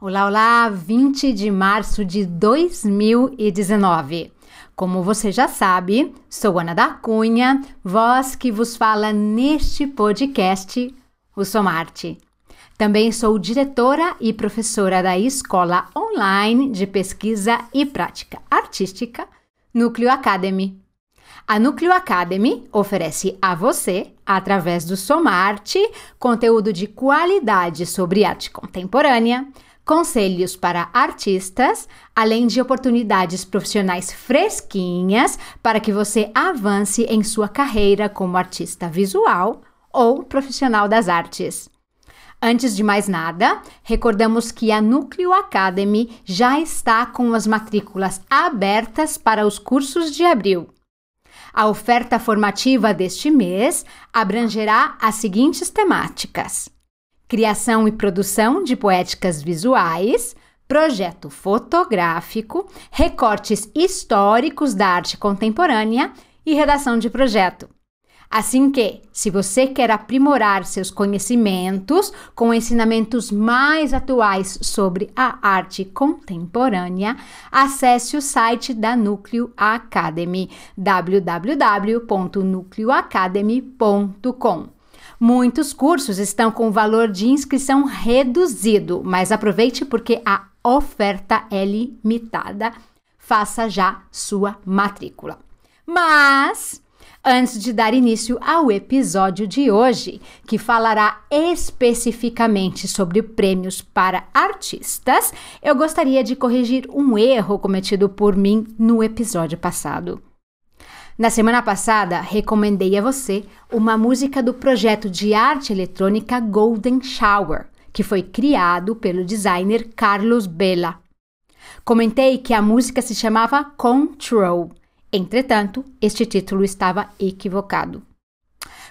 Olá, olá, 20 de março de 2019. Como você já sabe, sou Ana da Cunha, voz que vos fala neste podcast, o Somarte. Também sou diretora e professora da Escola Online de Pesquisa e Prática Artística, Núcleo Academy. A Núcleo Academy oferece a você, através do Somarte, conteúdo de qualidade sobre arte contemporânea, conselhos para artistas, além de oportunidades profissionais fresquinhas para que você avance em sua carreira como artista visual ou profissional das artes. Antes de mais nada, recordamos que a Núcleo Academy já está com as matrículas abertas para os cursos de abril. A oferta formativa deste mês abrangerá as seguintes temáticas: criação e produção de poéticas visuais, projeto fotográfico, recortes históricos da arte contemporânea e redação de projeto. Assim que, se você quer aprimorar seus conhecimentos com ensinamentos mais atuais sobre a arte contemporânea, acesse o site da Núcleo Academy, www.nucleoacademy.com. Muitos cursos estão com valor de inscrição reduzido, mas aproveite porque a oferta é limitada. Faça já sua matrícula. Mas antes de dar início ao episódio de hoje, que falará especificamente sobre prêmios para artistas, eu gostaria de corrigir um erro cometido por mim no episódio passado. Na semana passada, recomendei a você uma música do projeto de arte eletrônica Golden Shower, que foi criado pelo designer Carlos Bella. Comentei que a música se chamava Control Entretanto, este título estava equivocado.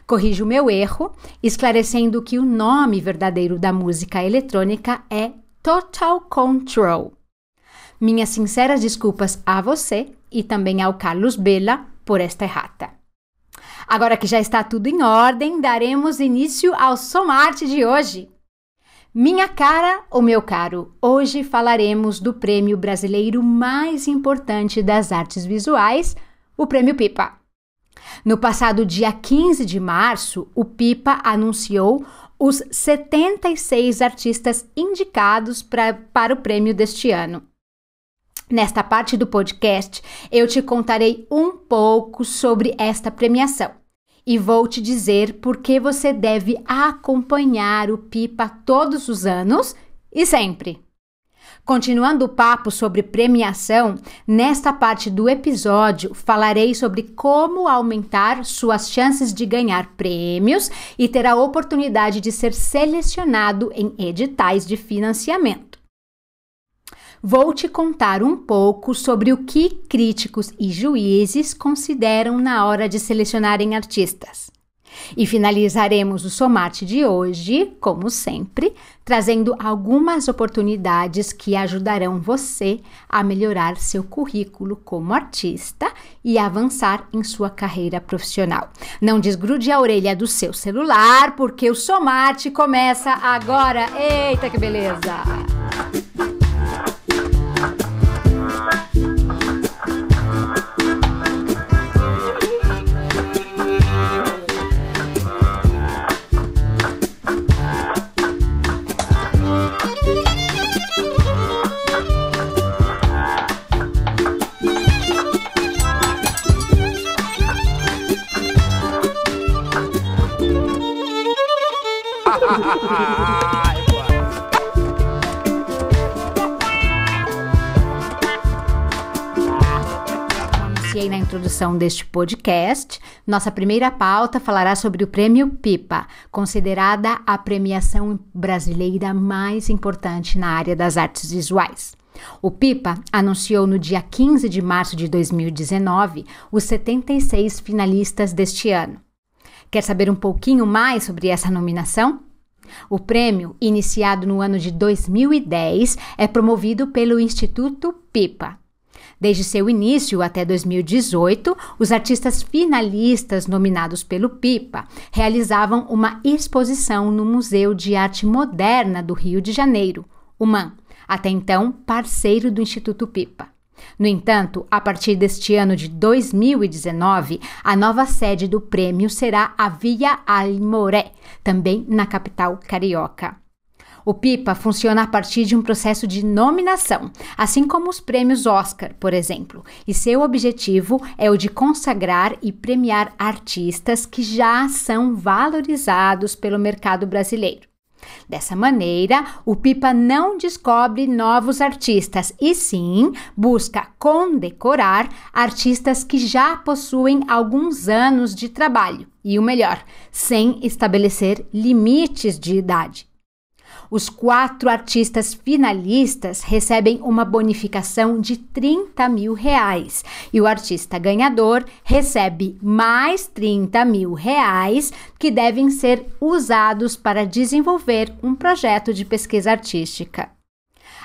Corrijo meu erro, esclarecendo que o nome verdadeiro da música eletrônica é Total Control. Minhas sinceras desculpas a você e também ao Carlos Bella por esta errata. Agora que já está tudo em ordem, daremos início ao Somarte de hoje. Minha cara ou meu caro, hoje falaremos do prêmio brasileiro mais importante das artes visuais, o Prêmio Pipa. No passado dia 15 de março, o Pipa anunciou os 76 artistas indicados pra, para o prêmio deste ano. Nesta parte do podcast, eu te contarei um pouco sobre esta premiação e vou te dizer por que você deve acompanhar o Pipa todos os anos e sempre. Continuando o papo sobre premiação, nesta parte do episódio falarei sobre como aumentar suas chances de ganhar prêmios e ter a oportunidade de ser selecionado em editais de financiamento vou te contar um pouco sobre o que críticos e juízes consideram na hora de selecionarem artistas. E finalizaremos o Somate de hoje, como sempre, trazendo algumas oportunidades que ajudarão você a melhorar seu currículo como artista e avançar em sua carreira profissional. Não desgrude a orelha do seu celular, porque o Somate começa agora. Eita, que beleza! Introdução deste podcast, nossa primeira pauta falará sobre o Prêmio Pipa, considerada a premiação brasileira mais importante na área das artes visuais. O Pipa anunciou no dia 15 de março de 2019 os 76 finalistas deste ano. Quer saber um pouquinho mais sobre essa nominação? O prêmio, iniciado no ano de 2010, é promovido pelo Instituto Pipa, Desde seu início até 2018, os artistas finalistas nominados pelo PIPA realizavam uma exposição no Museu de Arte Moderna do Rio de Janeiro, o MAN, até então parceiro do Instituto Pipa. No entanto, a partir deste ano de 2019, a nova sede do prêmio será a Via Almoré, também na capital carioca. O PIPA funciona a partir de um processo de nominação, assim como os prêmios Oscar, por exemplo, e seu objetivo é o de consagrar e premiar artistas que já são valorizados pelo mercado brasileiro. Dessa maneira, o Pipa não descobre novos artistas e sim busca condecorar artistas que já possuem alguns anos de trabalho e o melhor, sem estabelecer limites de idade. Os quatro artistas finalistas recebem uma bonificação de 30 mil reais e o artista ganhador recebe mais 30 mil reais que devem ser usados para desenvolver um projeto de pesquisa artística.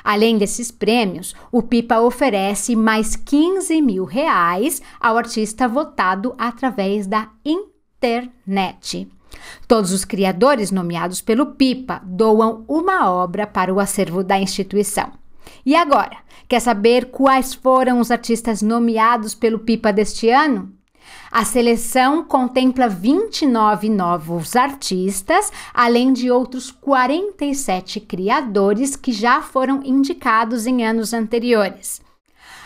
Além desses prêmios, o PIPA oferece mais 15 mil reais ao artista votado através da internet. Todos os criadores nomeados pelo PIPA doam uma obra para o acervo da instituição. E agora, quer saber quais foram os artistas nomeados pelo PIPA deste ano? A seleção contempla 29 novos artistas, além de outros 47 criadores que já foram indicados em anos anteriores.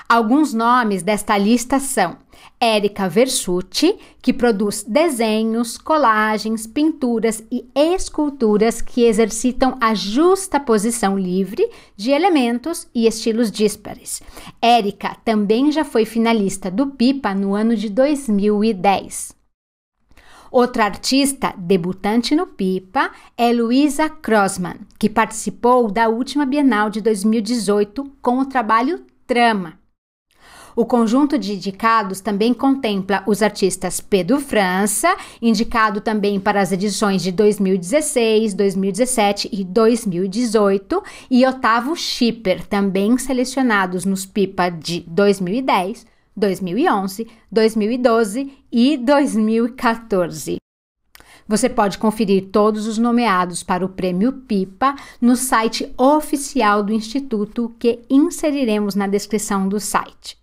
Alguns nomes desta lista são Érica Versucci, que produz desenhos, colagens, pinturas e esculturas que exercitam a justa posição livre de elementos e estilos díspares. Érica também já foi finalista do Pipa no ano de 2010. Outra artista debutante no Pipa é Luisa Crossman, que participou da última Bienal de 2018 com o trabalho Trama. O conjunto de indicados também contempla os artistas Pedro França, indicado também para as edições de 2016, 2017 e 2018, e Otávio Schipper, também selecionados nos PIPA de 2010, 2011, 2012 e 2014. Você pode conferir todos os nomeados para o Prêmio Pipa no site oficial do Instituto que inseriremos na descrição do site.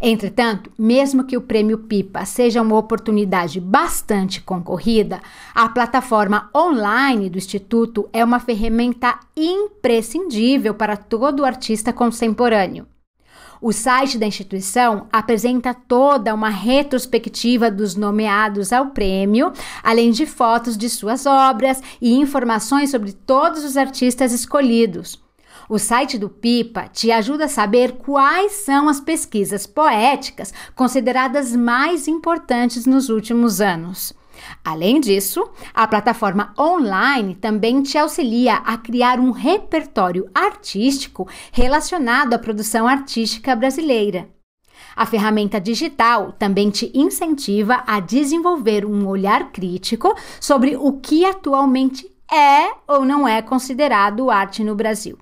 Entretanto, mesmo que o prêmio Pipa seja uma oportunidade bastante concorrida, a plataforma online do Instituto é uma ferramenta imprescindível para todo artista contemporâneo. O site da instituição apresenta toda uma retrospectiva dos nomeados ao prêmio, além de fotos de suas obras e informações sobre todos os artistas escolhidos. O site do Pipa te ajuda a saber quais são as pesquisas poéticas consideradas mais importantes nos últimos anos. Além disso, a plataforma online também te auxilia a criar um repertório artístico relacionado à produção artística brasileira. A ferramenta digital também te incentiva a desenvolver um olhar crítico sobre o que atualmente é ou não é considerado arte no Brasil.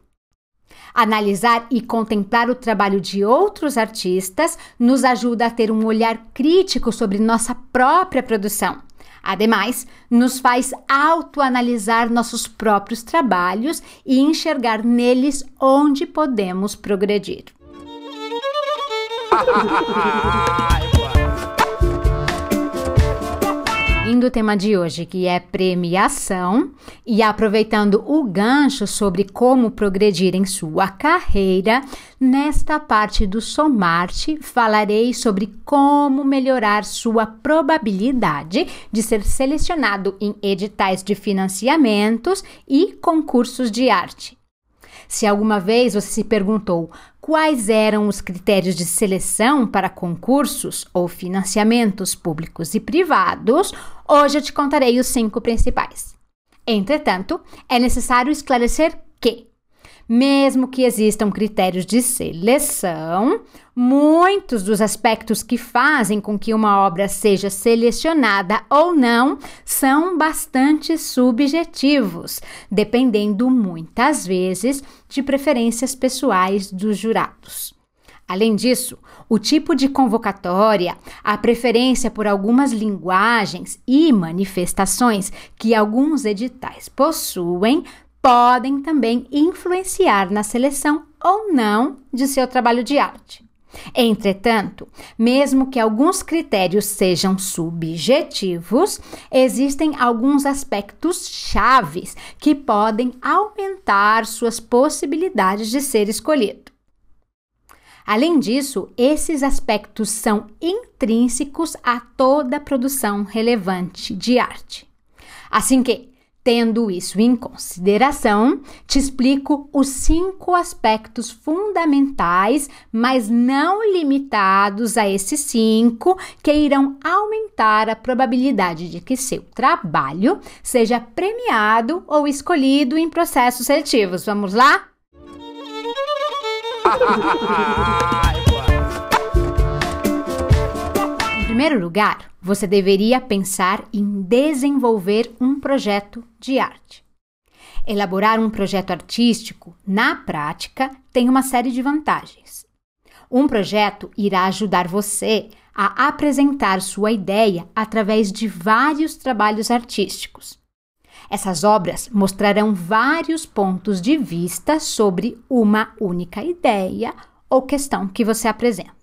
Analisar e contemplar o trabalho de outros artistas nos ajuda a ter um olhar crítico sobre nossa própria produção. Ademais, nos faz autoanalisar nossos próprios trabalhos e enxergar neles onde podemos progredir. Indo o tema de hoje, que é premiação, e aproveitando o gancho sobre como progredir em sua carreira, nesta parte do Somarte falarei sobre como melhorar sua probabilidade de ser selecionado em editais de financiamentos e concursos de arte. Se alguma vez você se perguntou quais eram os critérios de seleção para concursos ou financiamentos públicos e privados, hoje eu te contarei os cinco principais. Entretanto, é necessário esclarecer que mesmo que existam critérios de seleção, muitos dos aspectos que fazem com que uma obra seja selecionada ou não são bastante subjetivos, dependendo muitas vezes de preferências pessoais dos jurados. Além disso, o tipo de convocatória, a preferência por algumas linguagens e manifestações que alguns editais possuem podem também influenciar na seleção ou não de seu trabalho de arte. Entretanto, mesmo que alguns critérios sejam subjetivos, existem alguns aspectos chaves que podem aumentar suas possibilidades de ser escolhido. Além disso, esses aspectos são intrínsecos a toda produção relevante de arte. Assim que, Tendo isso em consideração, te explico os cinco aspectos fundamentais, mas não limitados a esses cinco, que irão aumentar a probabilidade de que seu trabalho seja premiado ou escolhido em processos seletivos. Vamos lá? em primeiro lugar, você deveria pensar em desenvolver um projeto de arte. Elaborar um projeto artístico, na prática, tem uma série de vantagens. Um projeto irá ajudar você a apresentar sua ideia através de vários trabalhos artísticos. Essas obras mostrarão vários pontos de vista sobre uma única ideia ou questão que você apresenta.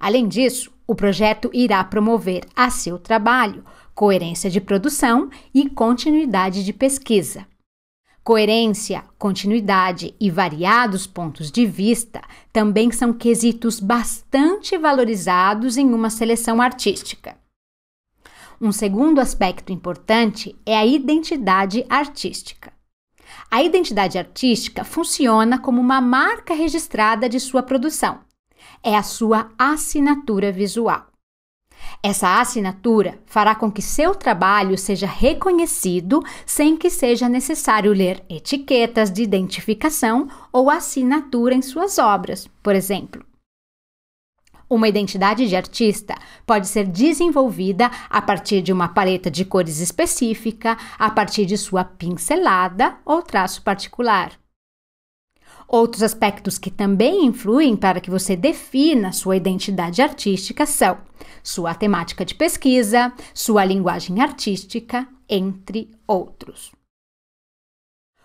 Além disso, o projeto irá promover a seu trabalho coerência de produção e continuidade de pesquisa. Coerência, continuidade e variados pontos de vista também são quesitos bastante valorizados em uma seleção artística. Um segundo aspecto importante é a identidade artística. A identidade artística funciona como uma marca registrada de sua produção é a sua assinatura visual. Essa assinatura fará com que seu trabalho seja reconhecido sem que seja necessário ler etiquetas de identificação ou assinatura em suas obras, por exemplo. Uma identidade de artista pode ser desenvolvida a partir de uma paleta de cores específica, a partir de sua pincelada ou traço particular. Outros aspectos que também influem para que você defina sua identidade artística são sua temática de pesquisa, sua linguagem artística, entre outros.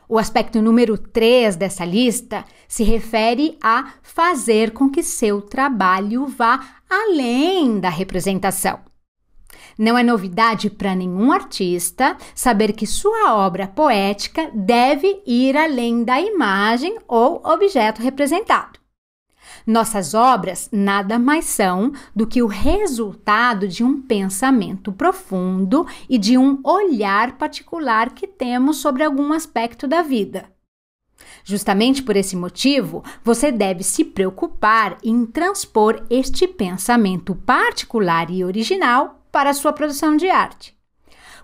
O aspecto número 3 dessa lista se refere a fazer com que seu trabalho vá além da representação. Não é novidade para nenhum artista saber que sua obra poética deve ir além da imagem ou objeto representado. Nossas obras nada mais são do que o resultado de um pensamento profundo e de um olhar particular que temos sobre algum aspecto da vida. Justamente por esse motivo, você deve se preocupar em transpor este pensamento particular e original para sua produção de arte.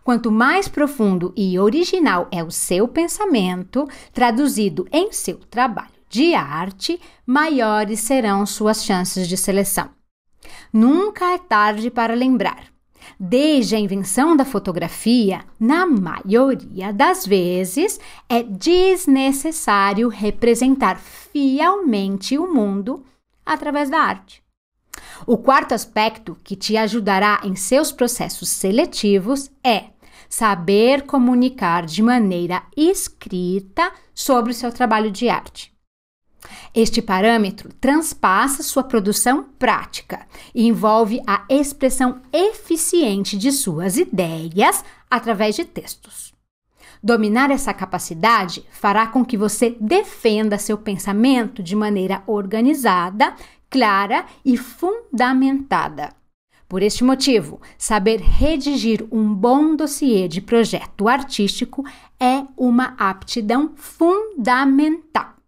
Quanto mais profundo e original é o seu pensamento, traduzido em seu trabalho de arte, maiores serão suas chances de seleção. Nunca é tarde para lembrar. Desde a invenção da fotografia, na maioria das vezes, é desnecessário representar fielmente o mundo através da arte. O quarto aspecto que te ajudará em seus processos seletivos é saber comunicar de maneira escrita sobre o seu trabalho de arte. Este parâmetro transpassa sua produção prática e envolve a expressão eficiente de suas ideias através de textos. Dominar essa capacidade fará com que você defenda seu pensamento de maneira organizada clara e fundamentada. Por este motivo, saber redigir um bom dossiê de projeto artístico é uma aptidão fundamental.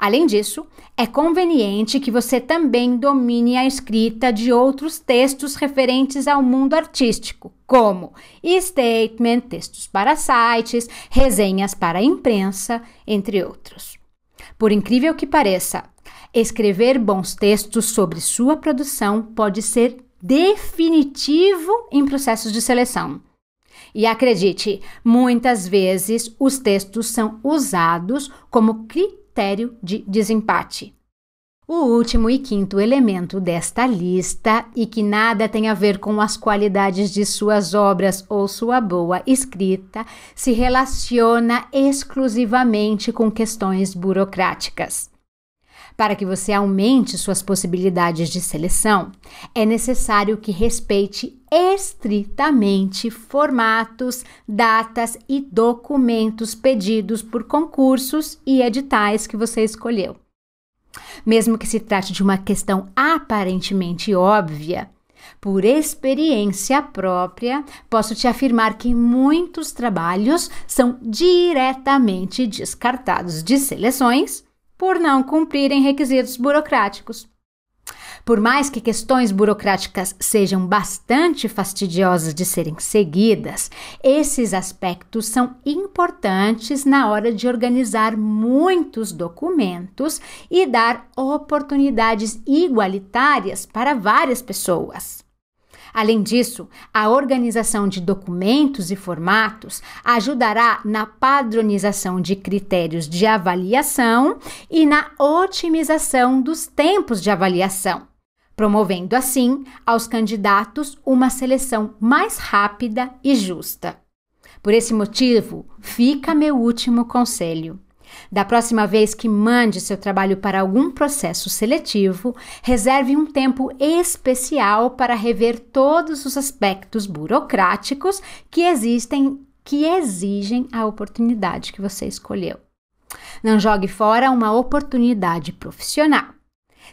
Além disso, é conveniente que você também domine a escrita de outros textos referentes ao mundo artístico, como statement, textos para sites, resenhas para a imprensa, entre outros. Por incrível que pareça, Escrever bons textos sobre sua produção pode ser definitivo em processos de seleção. E acredite, muitas vezes os textos são usados como critério de desempate. O último e quinto elemento desta lista, e que nada tem a ver com as qualidades de suas obras ou sua boa escrita, se relaciona exclusivamente com questões burocráticas. Para que você aumente suas possibilidades de seleção, é necessário que respeite estritamente formatos, datas e documentos pedidos por concursos e editais que você escolheu. Mesmo que se trate de uma questão aparentemente óbvia, por experiência própria, posso te afirmar que muitos trabalhos são diretamente descartados de seleções por não cumprirem requisitos burocráticos. Por mais que questões burocráticas sejam bastante fastidiosas de serem seguidas, esses aspectos são importantes na hora de organizar muitos documentos e dar oportunidades igualitárias para várias pessoas. Além disso, a organização de documentos e formatos ajudará na padronização de critérios de avaliação e na otimização dos tempos de avaliação, promovendo assim aos candidatos uma seleção mais rápida e justa. Por esse motivo, fica meu último conselho. Da próxima vez que mande seu trabalho para algum processo seletivo, reserve um tempo especial para rever todos os aspectos burocráticos que existem que exigem a oportunidade que você escolheu. Não jogue fora uma oportunidade profissional.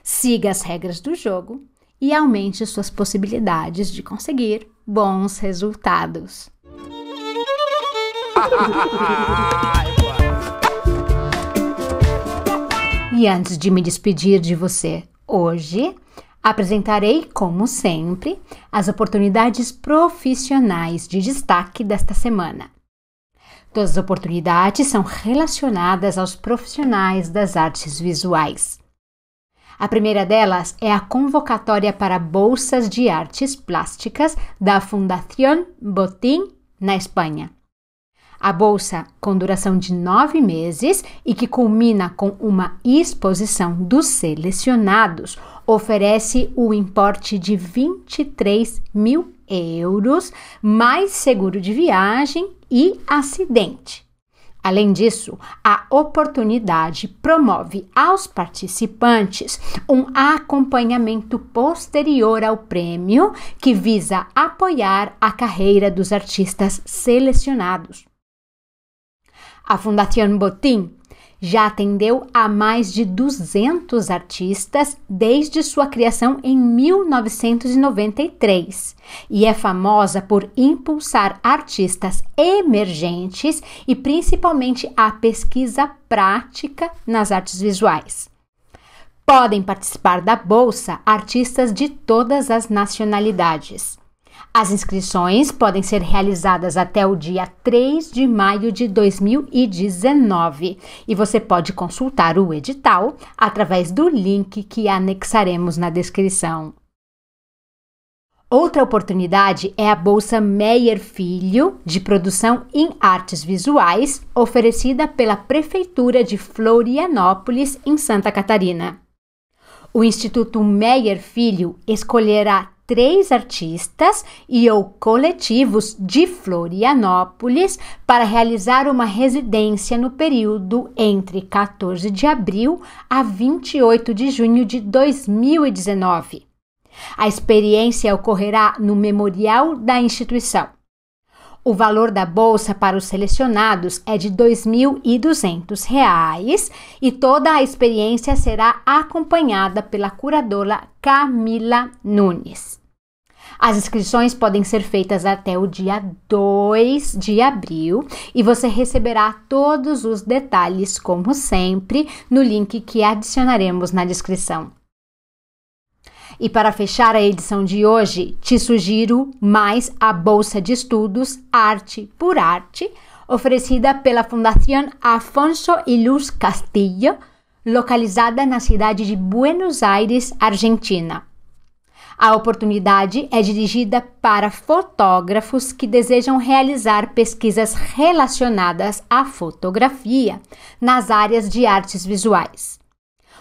Siga as regras do jogo e aumente suas possibilidades de conseguir bons resultados. e antes de me despedir de você hoje, apresentarei, como sempre, as oportunidades profissionais de destaque desta semana. Todas as oportunidades são relacionadas aos profissionais das artes visuais. A primeira delas é a convocatória para bolsas de artes plásticas da Fundación Botín, na Espanha. A bolsa, com duração de nove meses e que culmina com uma exposição dos selecionados, oferece o importe de 23 mil euros, mais seguro de viagem e acidente. Além disso, a oportunidade promove aos participantes um acompanhamento posterior ao prêmio que visa apoiar a carreira dos artistas selecionados. A Fundação Botim já atendeu a mais de 200 artistas desde sua criação em 1993 e é famosa por impulsar artistas emergentes e principalmente a pesquisa prática nas artes visuais. Podem participar da bolsa artistas de todas as nacionalidades. As inscrições podem ser realizadas até o dia 3 de maio de 2019 e você pode consultar o edital através do link que anexaremos na descrição. Outra oportunidade é a Bolsa Meyer Filho de Produção em Artes Visuais, oferecida pela Prefeitura de Florianópolis, em Santa Catarina. O Instituto Meyer Filho escolherá três artistas e ou coletivos de Florianópolis para realizar uma residência no período entre 14 de abril a 28 de junho de 2019. A experiência ocorrerá no memorial da instituição. O valor da bolsa para os selecionados é de R$ 2.200 e toda a experiência será acompanhada pela curadora Camila Nunes. As inscrições podem ser feitas até o dia 2 de abril e você receberá todos os detalhes, como sempre, no link que adicionaremos na descrição. E para fechar a edição de hoje, te sugiro mais a bolsa de estudos Arte por Arte, oferecida pela Fundação Afonso y Luz Castillo, localizada na cidade de Buenos Aires, Argentina. A oportunidade é dirigida para fotógrafos que desejam realizar pesquisas relacionadas à fotografia nas áreas de artes visuais.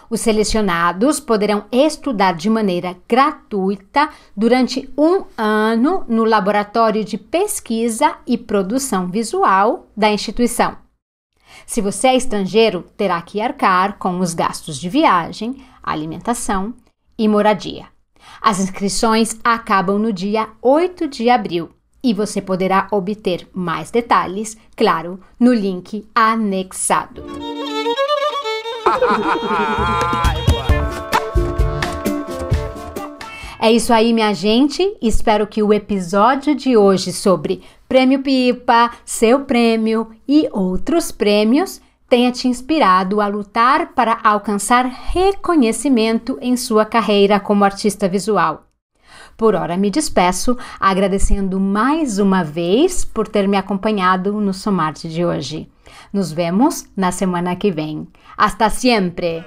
Os selecionados poderão estudar de maneira gratuita durante um ano no Laboratório de Pesquisa e Produção Visual da instituição. Se você é estrangeiro, terá que arcar com os gastos de viagem, alimentação e moradia. As inscrições acabam no dia 8 de abril e você poderá obter mais detalhes, claro, no link anexado. É isso aí, minha gente. Espero que o episódio de hoje sobre Prêmio Pipa, seu prêmio e outros prêmios tenha te inspirado a lutar para alcançar reconhecimento em sua carreira como artista visual. Por hora me despeço, agradecendo mais uma vez por ter me acompanhado no Somarte de hoje. Nos vemos na semana que vem. Hasta siempre!